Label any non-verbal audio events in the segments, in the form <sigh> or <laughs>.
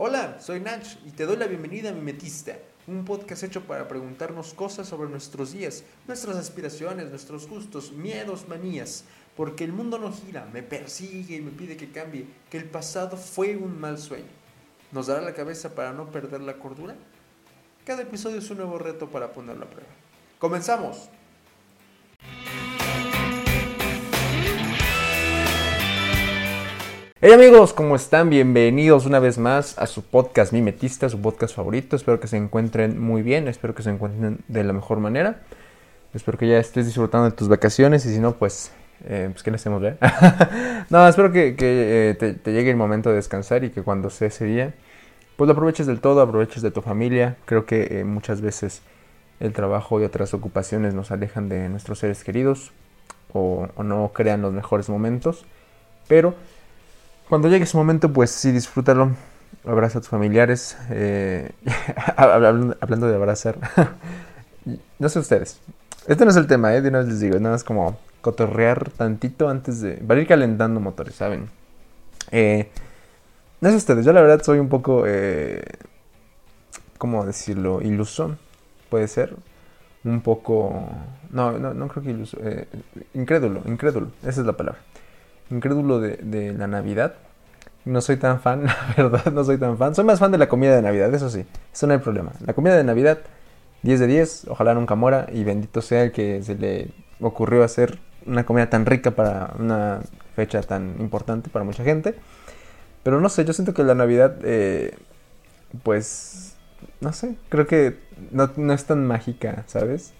Hola, soy Nach y te doy la bienvenida a Mimetista, un podcast hecho para preguntarnos cosas sobre nuestros días, nuestras aspiraciones, nuestros gustos, miedos, manías, porque el mundo no gira, me persigue y me pide que cambie, que el pasado fue un mal sueño. ¿Nos dará la cabeza para no perder la cordura? Cada episodio es un nuevo reto para ponerlo a prueba. ¡Comenzamos! Hey amigos, ¿cómo están? Bienvenidos una vez más a su podcast Mimetista, su podcast favorito. Espero que se encuentren muy bien, espero que se encuentren de la mejor manera. Espero que ya estés disfrutando de tus vacaciones y si no, pues, eh, pues ¿qué le hacemos, ver? <laughs> no, espero que, eh, te, llegue el momento de descansar y que cuando sea ese día, pues lo aproveches del todo, aproveches de tu familia. Creo que eh, muchas veces el trabajo y otras ocupaciones nos alejan de nuestros seres queridos o, o no crean los mejores momentos, pero cuando llegue ese momento, pues sí, disfrútalo. Abraza a tus familiares. Eh, <laughs> hablando de abrazar. <laughs> no sé ustedes. Este no es el tema, ¿eh? De una vez les digo. Nada más como cotorrear tantito antes de... Para ir calentando motores, ¿saben? Eh, no sé ustedes. Yo la verdad soy un poco... Eh, ¿Cómo decirlo? Iluso. Puede ser. Un poco... No, no, no creo que iluso. Incrédulo, incrédulo. Esa es la palabra incrédulo de, la Navidad. No soy tan fan, <laughs> la verdad, no soy tan fan. Soy más fan de la comida de Navidad, eso sí, eso no hay problema. La comida de Navidad, 10 de 10, ojalá nunca muera y bendito sea el que se le ocurrió hacer una comida tan rica para una fecha tan importante para mucha gente. Pero no sé, yo siento que la Navidad, eh, pues, no sé, creo que no, no es tan mágica, ¿sabes?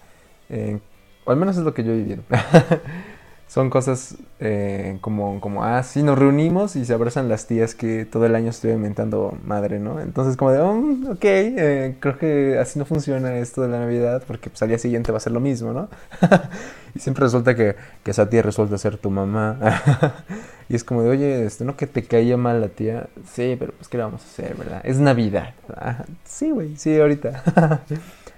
Eh, o al menos es lo que yo he vivido. <laughs> son cosas eh, como, como, ah, sí, nos reunimos y se abrazan las tías que todo el año estoy inventando madre, ¿no? Entonces como de, oh, ok, eh, creo que así no funciona esto de la Navidad porque pues, al día siguiente va a ser lo mismo, ¿no? <laughs> y siempre resulta que, que, esa tía resulta ser tu mamá. <laughs> y es como de, oye, este, ¿no que te caía mal la tía? Sí, pero pues, ¿qué le vamos a hacer, verdad? Es Navidad. sí, güey, sí, ahorita. <laughs>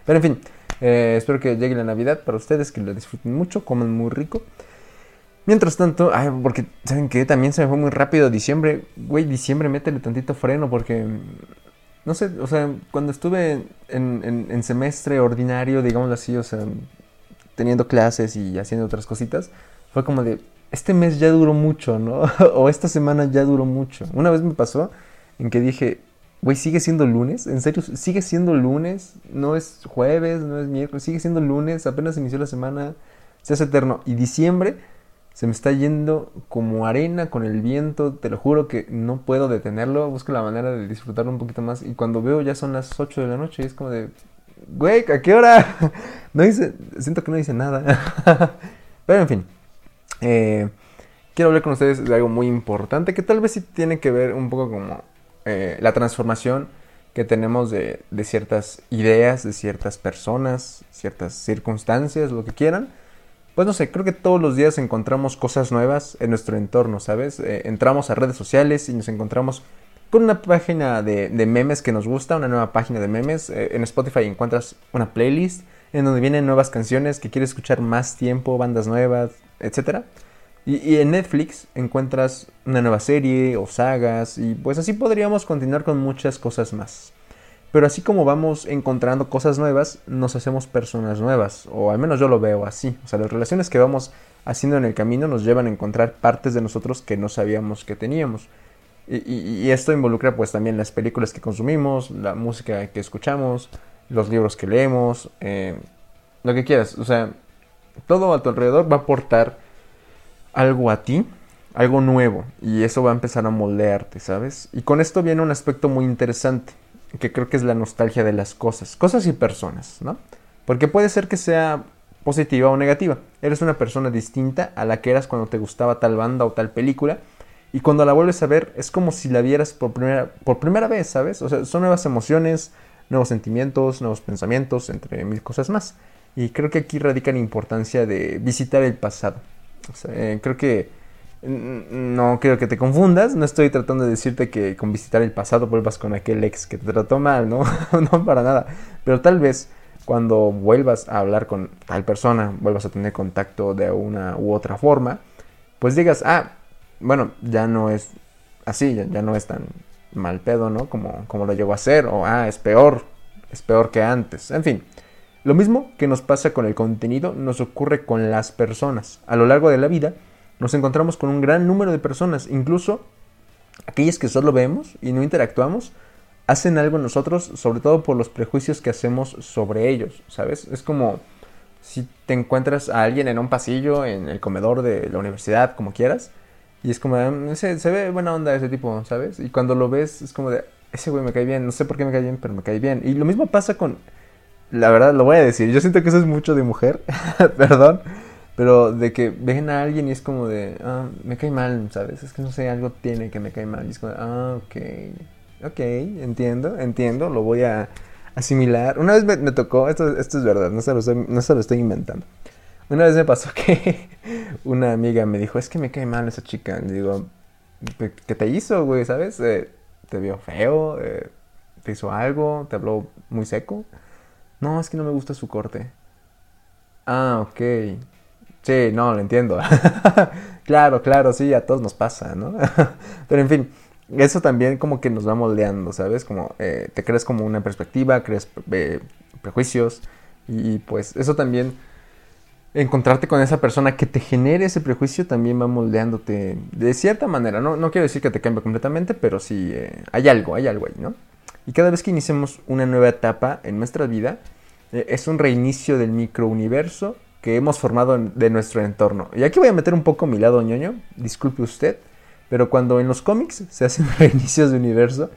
pero en fin, eh, espero que llegue la Navidad para ustedes, que lo disfruten mucho, coman muy rico. Mientras tanto, porque, ¿saben qué? También se me fue muy rápido diciembre. Güey, diciembre, métele tantito freno porque, no sé, o sea, cuando estuve en, en, semestre ordinario, digámoslo así, o sea, teniendo clases y haciendo otras cositas, fue como de, este mes ya duró mucho, ¿no? <laughs> o esta semana ya duró mucho. Una vez me pasó en que dije, güey, sigue siendo lunes, en serio, sigue siendo lunes, no es jueves, no es miércoles, sigue siendo lunes, apenas inició la semana, se hace eterno. Y diciembre se me está yendo como arena con el viento, te lo juro que no puedo detenerlo, busco la manera de disfrutarlo un poquito más y cuando veo ya son las 8 de la noche y es como de, güey, ¿a qué hora? <laughs> No dice, siento que no dice nada. <laughs> Pero en fin, eh, quiero hablar con ustedes de algo muy importante que tal vez sí tiene que ver un poco como eh, la transformación que tenemos de, de ciertas ideas, de ciertas personas, ciertas circunstancias, lo que quieran pues no sé, creo que todos los días encontramos cosas nuevas en nuestro entorno, ¿sabes? Eh, entramos a redes sociales y nos encontramos con una página de, memes que nos gusta, una nueva página de memes. Eh, en Spotify encuentras una playlist en donde vienen nuevas canciones que quieres escuchar más tiempo, bandas nuevas, etc. Y, y, en Netflix encuentras una nueva serie o sagas y pues así podríamos continuar con muchas cosas más. Pero así como vamos encontrando cosas nuevas, nos hacemos personas nuevas, o al menos yo lo veo así. O sea, las relaciones que vamos haciendo en el camino nos llevan a encontrar partes de nosotros que no sabíamos que teníamos. Y, esto involucra pues también las películas que consumimos, la música que escuchamos, los libros que leemos, eh, lo que quieras. O sea, todo a tu alrededor va a aportar algo a ti, algo nuevo, y eso va a empezar a moldearte, ¿sabes? Y con esto viene un aspecto muy interesante que creo que es la nostalgia de las cosas, cosas y personas, ¿no? Porque puede ser que sea positiva o negativa. Eres una persona distinta a la que eras cuando te gustaba tal banda o tal película. Y cuando la vuelves a ver es como si la vieras por primera, por primera vez, ¿sabes? O sea, son nuevas emociones, nuevos sentimientos, nuevos pensamientos, entre mil cosas más. Y creo que aquí radica la importancia de visitar el pasado. O sea, eh, creo que no quiero que te confundas, no estoy tratando de decirte que con visitar el pasado vuelvas con aquel ex que te trató mal, ¿no? <laughs> no para nada. Pero tal vez cuando vuelvas a hablar con tal persona, vuelvas a tener contacto de una u otra forma, pues digas, ah, bueno, ya no es así, ya, no es tan, mal pedo, ¿no? Como, como lo llegó a hacer, o ah, es peor, es peor que antes, en fin. Lo mismo que nos pasa con el contenido nos ocurre con las personas. A lo largo de la vida nos encontramos con un gran número de personas, incluso aquellas que solo vemos y no interactuamos, hacen algo en nosotros, sobre todo por los prejuicios que hacemos sobre ellos, ¿sabes? Es como si te encuentras a alguien en un pasillo, en el comedor de la universidad, como quieras, y es como, ah, se, se ve buena onda ese tipo, ¿sabes? Y cuando lo ves es como de, ese güey me cae bien, no sé por qué me cae bien, pero me cae bien. Y lo mismo pasa con la verdad lo voy a decir, yo siento que eso es mucho de mujer, <laughs> perdón, pero de que ven a alguien y es como de, ah, me cae mal, ¿sabes? Es que no sé, algo tiene que me cae mal. Y es como, ah, ok, ok, entiendo, entiendo, lo voy a asimilar. Una vez me, tocó, esto, esto es verdad, no se, lo estoy, no se lo estoy inventando. Una vez me pasó <laughs> que una amiga me dijo, es que me cae mal esa chica. Digo, ¿qué te hizo, güey? ¿Sabes? Eh, ¿Te vio feo? Eh, ¿Te hizo algo? ¿Te habló muy seco? No, es que no me gusta su corte. Ah, ok. Sí, no, lo entiendo. <laughs> claro, claro, sí, a todos nos pasa, ¿no? <laughs> Pero en fin, eso también como que nos va moldeando, ¿sabes? Como eh, te crees como una perspectiva, crees eh, prejuicios y pues eso también, encontrarte con esa persona que te genere ese prejuicio también va moldeándote de cierta manera, ¿no? No quiero decir que te cambie completamente, pero sí eh, hay algo, hay algo ahí, ¿no? Y cada vez que iniciemos una nueva etapa en nuestra vida, es un reinicio del microuniverso que hemos formado de nuestro entorno. Y aquí voy a meter un poco mi lado ñoño, disculpe usted, pero cuando en los cómics se hacen <laughs> reinicios de universo,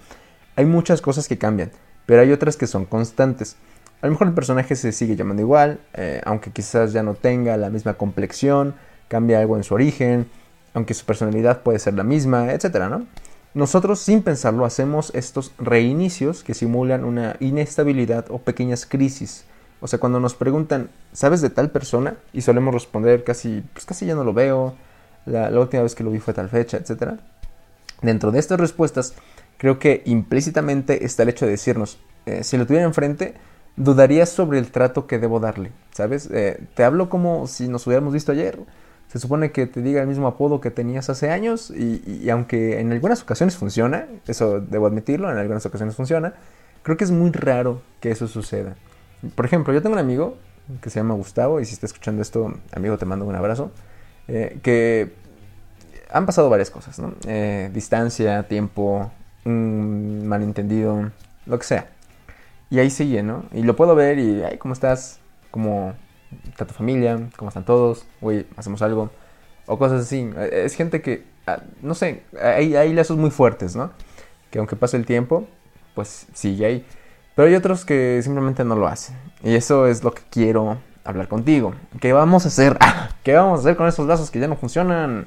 hay muchas cosas que cambian, pero hay otras que son constantes. A lo mejor el personaje se sigue llamando igual, eh, aunque quizás ya no tenga la misma complexión, cambia algo en su origen, aunque su personalidad puede ser la misma, etcétera, ¿no? Nosotros sin pensarlo hacemos estos reinicios que simulan una inestabilidad o pequeñas crisis. O sea, cuando nos preguntan, ¿sabes de tal persona? Y solemos responder casi, pues casi ya no lo veo, la, última vez que lo vi fue tal fecha, etc. Dentro de estas respuestas, creo que implícitamente está el hecho de decirnos, eh, si lo tuviera enfrente, dudaría sobre el trato que debo darle, ¿sabes? Eh, te hablo como si nos hubiéramos visto ayer se supone que te diga el mismo apodo que tenías hace años y, aunque en algunas ocasiones funciona, eso debo admitirlo, en algunas ocasiones funciona, creo que es muy raro que eso suceda. Por ejemplo, yo tengo un amigo que se llama Gustavo y si está escuchando esto, amigo, te mando un abrazo, eh, que han pasado varias cosas, ¿no? Eh, distancia, tiempo, un malentendido, lo que sea. Y ahí sigue, ¿no? Y lo puedo ver y, ay, ¿cómo estás? Como está tu familia, cómo están todos, güey, hacemos algo, o cosas así. Es gente que, ah, no sé, hay, hay lazos muy fuertes, ¿no? Que aunque pase el tiempo, pues sigue ahí. Pero hay otros que simplemente no lo hacen. Y eso es lo que quiero hablar contigo. ¿Qué vamos a hacer? <laughs> ¿Qué vamos a hacer con esos lazos que ya no funcionan?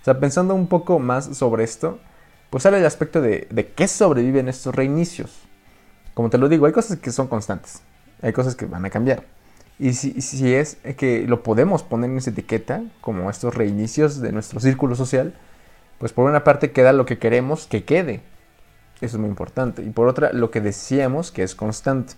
O sea, pensando un poco más sobre esto, pues sale el aspecto de, de qué sobreviven estos reinicios. Como te lo digo, hay cosas que son constantes. Hay cosas que van a cambiar. Y si, si, es que lo podemos poner en esa etiqueta, como estos reinicios de nuestro círculo social, pues por una parte queda lo que queremos que quede. Eso es muy importante. Y por otra, lo que decíamos que es constante.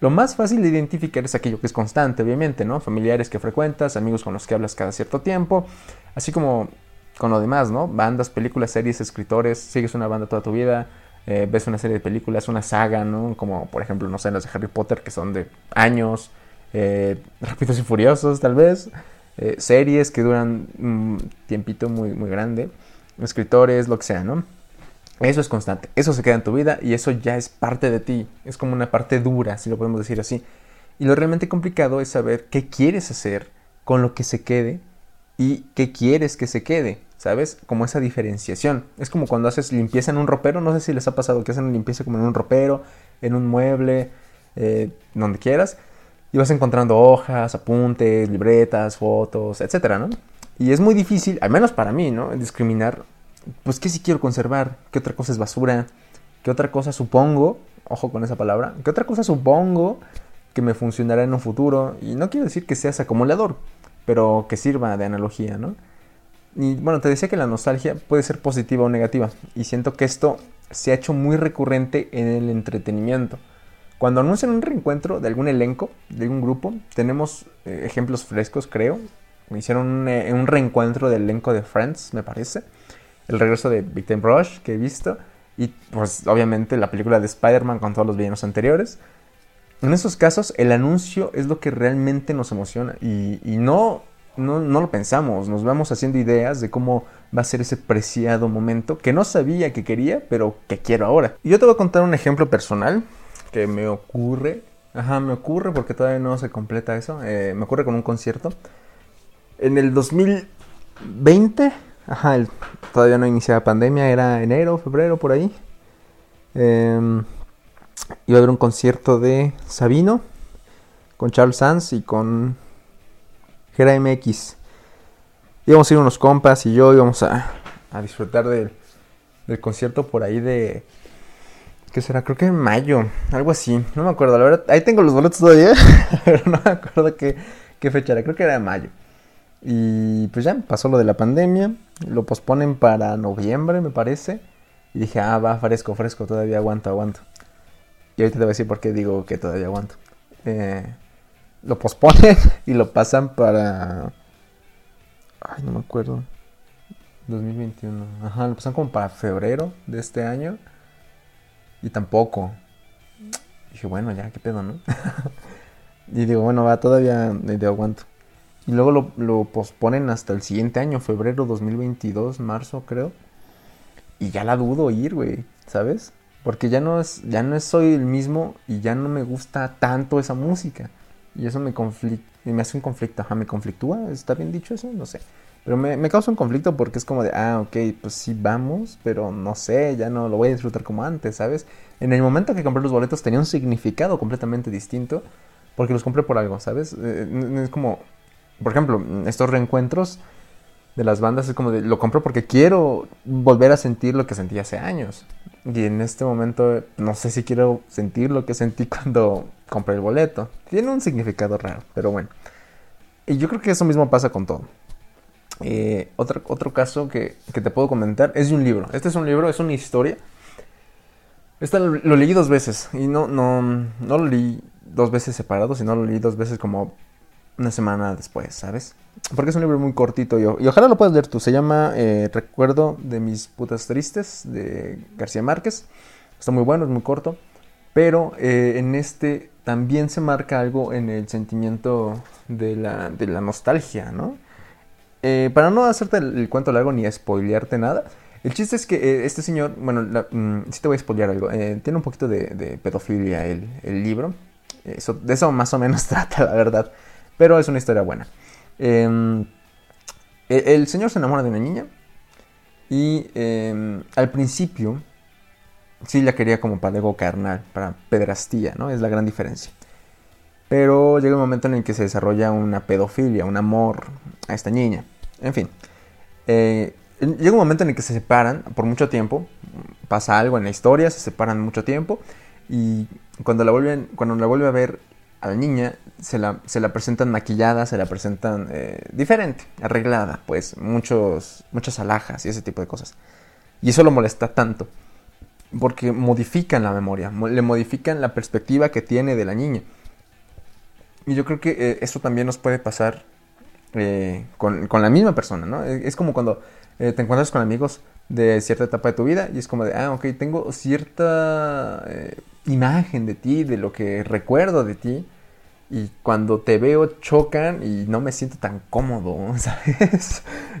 Lo más fácil de identificar es aquello que es constante, obviamente, ¿no? Familiares que frecuentas, amigos con los que hablas cada cierto tiempo, así como con lo demás, ¿no? Bandas, películas, series, escritores, sigues una banda toda tu vida, eh, ves una serie de películas, una saga, ¿no? Como por ejemplo, no sé, las de Harry Potter que son de años, eh, Rápidos y Furiosos tal vez, eh, series que duran un tiempito muy, muy grande, escritores, lo que sea, ¿no? Eso es constante, eso se queda en tu vida y eso ya es parte de ti, es como una parte dura, si lo podemos decir así. Y lo realmente complicado es saber qué quieres hacer con lo que se quede y qué quieres que se quede, ¿sabes? Como esa diferenciación. Es como cuando haces limpieza en un ropero, no sé si les ha pasado que hacen limpieza como en un ropero, en un mueble, eh, donde quieras y vas encontrando hojas, apuntes, libretas, fotos, etcétera, ¿no? Y es muy difícil, al menos para mí, ¿no? Discriminar, pues, qué sí quiero conservar, qué otra cosa es basura, qué otra cosa supongo, ojo con esa palabra, qué otra cosa supongo que me funcionará en un futuro. Y no quiero decir que seas acumulador, pero que sirva de analogía, ¿no? Y bueno, te decía que la nostalgia puede ser positiva o negativa. Y siento que esto se ha hecho muy recurrente en el entretenimiento. Cuando anuncian un reencuentro de algún elenco, de algún grupo, tenemos eh, ejemplos frescos, creo. Hicieron eh, un, reencuentro del elenco de Friends, me parece. El regreso de Big Time Rush, que he visto. y pues obviamente la película de Spider-Man con todos los villanos anteriores. En esos casos el anuncio es lo que realmente nos emociona y, no, no, no, lo pensamos, nos vamos haciendo ideas de cómo va a ser ese preciado momento que no sabía que quería, pero que quiero ahora. Y yo te voy a contar un ejemplo personal que me ocurre. Ajá, me ocurre porque todavía no se completa eso. Eh, me ocurre con un concierto. En el 2020, ajá, todavía no iniciaba pandemia, era enero, febrero, por ahí. Em, iba a haber un concierto de Sabino con Charles Sanz y con Gera MX. Íbamos a ir unos compas y yo íbamos a, a disfrutar del, del concierto por ahí de ¿Qué será? Creo que en mayo, algo así. No me acuerdo, la verdad. Ahí tengo los boletos todavía, <laughs> pero no me acuerdo qué, qué fecha era. Creo que era de mayo. Y pues ya pasó lo de la pandemia. Lo posponen para noviembre, me parece. Y dije, ah, va, fresco, fresco, todavía aguanto, aguanto. Y ahorita te voy a decir por qué digo que todavía aguanto. Eh, lo posponen <laughs> y lo pasan para. Ay, no me acuerdo. 2021. Ajá, lo pasan como para febrero de este año. Y tampoco. dije, bueno, ya, qué pedo, ¿no? <laughs> y digo, bueno, va, todavía de aguanto. Y luego lo, lo, posponen hasta el siguiente año, febrero 2022, marzo creo. Y ya la dudo ir, güey, ¿sabes? Porque ya no es, ya no soy el mismo y ya no me gusta tanto esa música. Y eso me conflicta, me hace un conflicto. Ajá, me conflictúa, ¿está bien dicho eso? No sé. Pero me, causa un conflicto porque es como de, ah, ok, pues sí vamos, pero no sé, ya no lo voy a disfrutar como antes, ¿sabes? En el momento que compré los boletos tenía un significado completamente distinto porque los compré por algo, ¿sabes? Eh, es como, por ejemplo, estos reencuentros de las bandas es como de, lo compro porque quiero volver a sentir lo que sentí hace años. Y en este momento no sé si quiero sentir lo que sentí <laughs> cuando compré el boleto. Tiene un significado raro, pero bueno. Y yo creo que eso mismo pasa con todo. Eh, otro, otro caso que, te puedo comentar es de un libro. Este es un libro, es una historia. Este lo, leí dos veces y no, no, no lo leí dos veces separado, sino lo leí dos veces como una semana después, ¿sabes? Porque es un libro muy cortito y, ojalá lo puedas leer tú. Se llama eh, Recuerdo de mis putas tristes de García Márquez. Está muy bueno, es muy corto. Pero eh, en este también se marca algo en el sentimiento de la, de la nostalgia, ¿no? Eh, para no hacerte el, cuento largo ni spoilearte nada, el chiste es que este señor, bueno, mm, sí te voy a spoilear algo, tiene un poquito de, pedofilia el, libro, de eso más o menos <laughs> trata, la verdad, pero es una historia buena. Em, e, el, señor se enamora de una niña y em, al principio sí la quería como para ego carnal, para pedrastía, ¿no? Es la gran diferencia. Pero llega un momento en el que se desarrolla una pedofilia, un amor a esta niña. En fin. Eh, llega un momento en el que se separan por mucho tiempo. Pasa algo en la historia, se separan mucho tiempo. Y cuando la vuelven, cuando la vuelve a ver a la niña, se la, se la presentan maquillada, se la presentan eh, diferente, arreglada, pues muchos, muchas alhajas y ese tipo de cosas. Y eso lo molesta tanto, porque modifican la memoria, le modifican la perspectiva que tiene de la niña. Y yo creo que eh, eso también nos puede pasar eh, con, la misma persona, ¿no? Es como cuando te encuentras con amigos de cierta etapa de tu vida y es como de, ah, ok, tengo cierta imagen de ti, de lo que recuerdo de ti. Y cuando te veo chocan y no me siento tan cómodo. <laughs>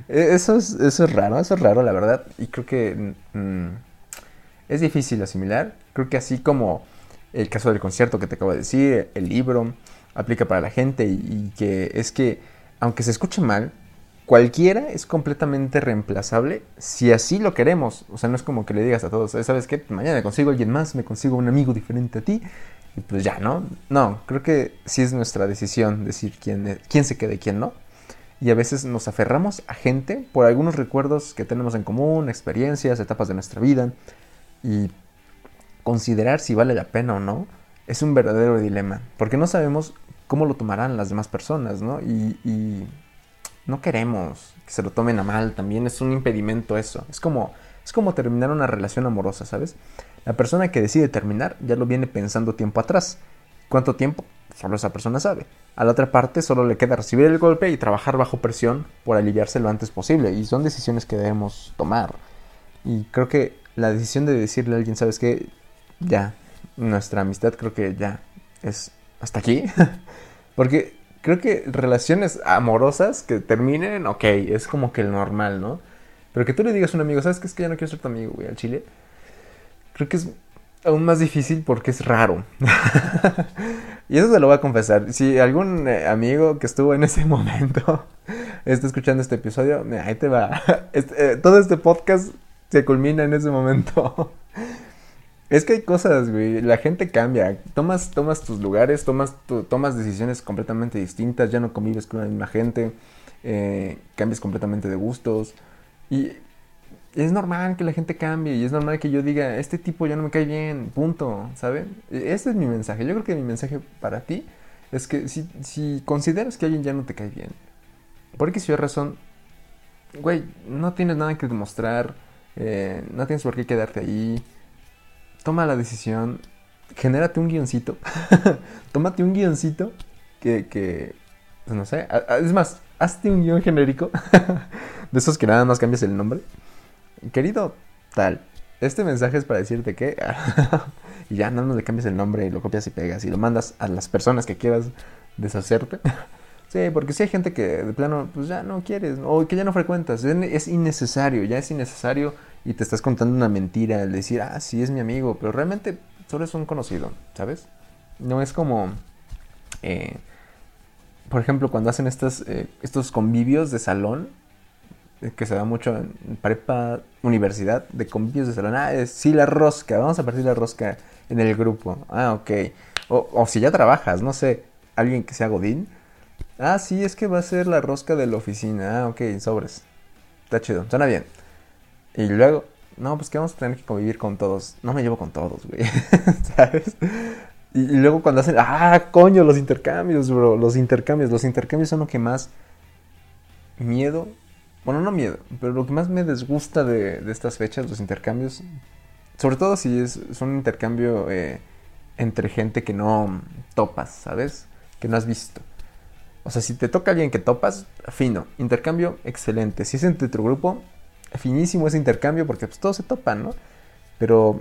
E, eso es, eso es raro, eso es raro, la verdad. Y creo que mm, es difícil asimilar. Creo que así como el caso del concierto que te acabo de decir, el libro, aplica para la gente y que es que aunque se escuche mal, cualquiera es completamente reemplazable si así lo queremos. O sea, no es como que le digas a todos, ¿sabes qué? Mañana consigo a alguien más, me consigo un amigo diferente a ti. Y pues ya, ¿no? No, creo que sí es nuestra decisión decir quién, quién se queda y quién no. Y a veces nos aferramos a gente por algunos recuerdos que tenemos en común, experiencias, etapas de nuestra vida. Y considerar si vale la pena o no es un verdadero dilema. Porque no sabemos cómo lo tomarán las demás personas, ¿no? Y, no queremos que se lo tomen a mal, también es un impedimento eso. Es como, es como terminar una relación amorosa, ¿sabes? La persona que decide terminar ya lo viene pensando tiempo atrás. ¿Cuánto tiempo? Solo esa persona sabe. A la otra parte solo le queda recibir el golpe y trabajar bajo presión por aliviarse lo antes posible. Y son decisiones que debemos tomar. Y creo que la decisión de decirle a alguien, ¿sabes qué? Ya, nuestra amistad creo que ya es hasta aquí. <laughs> Porque creo que relaciones amorosas que terminen, ok, es como que el normal, ¿no? Pero que tú le digas a un amigo, ¿sabes qué? Es que ya no quiero ser tu amigo, güey, al chile. Creo que es aún más difícil porque es raro. <laughs> y eso se lo voy a confesar. Si algún eh, amigo que estuvo en ese <laughs> momento está escuchando este episodio, ahí te va. <laughs> Este, eh, todo este podcast se culmina en ese momento. es que hay cosas, güey. La gente cambia. Tomas, tomas tus lugares, tomas, tomas decisiones completamente distintas. Ya no convives con la misma gente. Eh, cambias completamente de gustos. Y es normal que la gente cambie y es normal que yo diga, este tipo ya no me cae bien, punto, ¿saben? E, ese es mi mensaje. Yo creo que mi mensaje para ti es que si, si consideras que alguien ya no te cae bien, porque si hay razón, güey, no tienes nada que demostrar, eh, no tienes por qué quedarte ahí, toma la decisión, genérate un guioncito, <laughs> tómate un guioncito que, que pues no sé, es más, hazte un guion genérico, <laughs> de esos que nada más cambias el nombre querido tal, este mensaje es para decirte que... <laughs> y ya no, le cambies el nombre y lo copias y pegas y lo mandas a las personas que quieras deshacerte. <laughs> sí, porque si hay gente que de plano, pues ya no quieres, o que ya no frecuentas, es, innecesario, ya es innecesario y te estás contando una mentira al decir, ah, sí es mi amigo, pero realmente solo es un conocido, ¿sabes? No es como... Eh, por ejemplo, cuando hacen estos, eh, estos convivios de salón, que se da mucho en prepa, universidad, de convivios de salón. Ah, es, sí, la rosca, vamos a partir la rosca en el grupo. Ah, ok. O, o si ya trabajas, no sé, alguien que sea Godín. Ah, sí, es que va a ser la rosca de la oficina. Ah, ok, sobres. Está chido, suena bien. Y luego, no, pues que vamos a tener que convivir con todos. No me llevo con todos, güey. <laughs> ¿Sabes? Y, luego cuando hacen, ah, coño, los intercambios, bro. Los intercambios. Los intercambios son lo que más miedo bueno, no miedo, pero lo que más me disgusta de, estas fechas, los intercambios, sobre todo si es, un intercambio eh, entre gente que no topas, ¿sabes? Que no has visto. O sea, si te toca alguien que topas, fino. Intercambio, excelente. Si es entre tu grupo, finísimo ese intercambio porque pues todos se topan, ¿no? Pero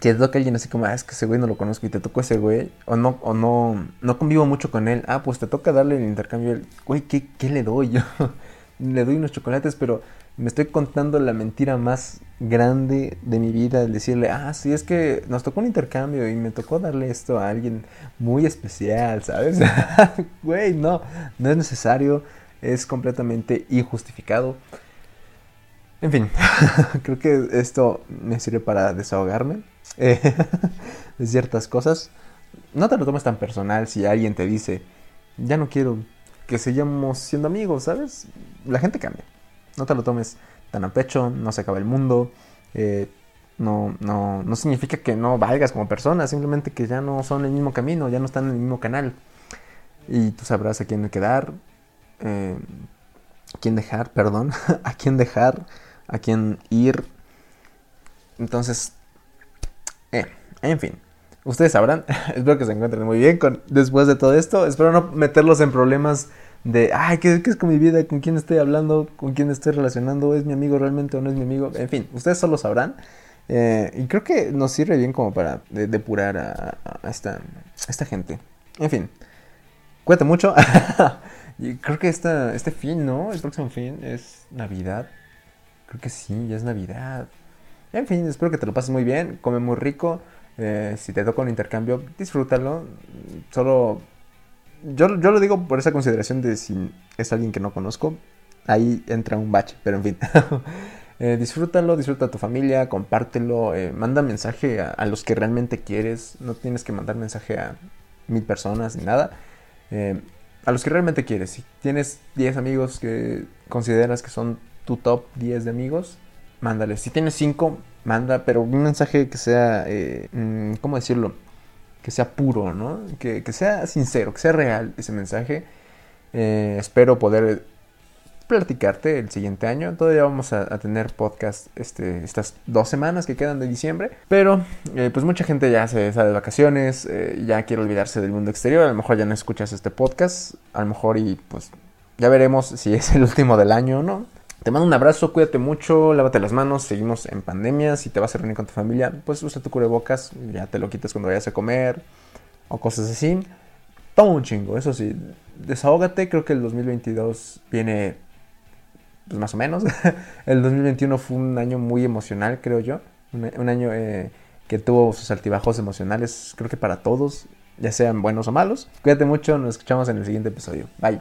si te toca alguien así como, ah, es que ese güey no lo conozco y te tocó ese güey, o no, o no, no convivo mucho con él, ah, pues te toca darle el intercambio, güey, ¿qué, ¿qué le doy yo? <laughs> le doy unos chocolates, pero me estoy contando la mentira más grande de mi vida, el decirle, ah, sí, es que nos tocó un intercambio y me tocó darle esto a alguien muy especial, ¿sabes? <laughs> Güey, no, no es necesario, es completamente injustificado. En fin, <laughs> creo que esto me sirve para desahogarme eh, <laughs> de ciertas cosas. No te lo tomes tan personal si alguien te dice, ya no quiero que sigamos siendo amigos, ¿sabes? La gente cambia. No te lo tomes tan a pecho, no se acaba el mundo. Eh, no, no, no significa que no valgas como persona, simplemente que ya no son el mismo camino, ya no están en el mismo canal. Y tú sabrás a quién quedar, eh, <laughs> a quién dejar, perdón, a quién dejar, a quién ir. Entonces, eh, en fin. Ustedes sabrán, <laughs> espero que se encuentren muy bien con, después de todo esto. Espero no meterlos en problemas de, ay, ¿qué, es con mi vida? ¿Con quién estoy hablando? ¿Con quién estoy relacionando? ¿Es mi amigo realmente o no es mi amigo? En fin, ustedes solo sabrán. Eh, y creo que nos sirve bien como para depurar a, esta, esta gente. En fin, cuídate mucho. <laughs> y creo que esta, este fin, ¿no? El próximo fin es Navidad. Creo que sí, ya es Navidad. En fin, espero que te lo pases muy bien. Come muy rico. Eh, si te toca un intercambio, disfrútalo. Solo. Yo, yo lo digo por esa consideración de si es alguien que no conozco. Ahí entra un bache, pero en fin. <laughs> eh, disfrútalo, disfruta a tu familia, compártelo, eh, manda mensaje a, los que realmente quieres. No tienes que mandar mensaje a mil personas ni nada. Eh, a los que realmente quieres. Si tienes 10 amigos que consideras que son tu top 10 de amigos, mándales. Si tienes 5, manda, pero un mensaje que sea, eh, mm, ¿cómo decirlo? Que sea puro, ¿no? Que, sea sincero, que sea real ese mensaje. Eh, espero poder platicarte el siguiente año. Todavía vamos a, tener podcast este, estas dos semanas que quedan de diciembre. Pero eh, pues mucha gente ya se sale de vacaciones, ya quiere olvidarse del mundo exterior. A lo mejor ya no escuchas este podcast. A lo mejor y pues ya veremos si es el último del año o no. Te mando un abrazo, cuídate mucho, lávate las manos, seguimos en pandemia. Si te vas a reunir con tu familia, pues usa tu cubrebocas, ya te lo quitas cuando vayas a comer o cosas así. Toma un chingo, eso sí, desahógate. Creo que el 2022 viene pues más o menos. <laughs> el 2021 fue un año muy emocional, creo yo. Un, año eh, que tuvo sus altibajos emocionales, creo que para todos, ya sean buenos o malos. Cuídate mucho, nos escuchamos en el siguiente episodio. Bye.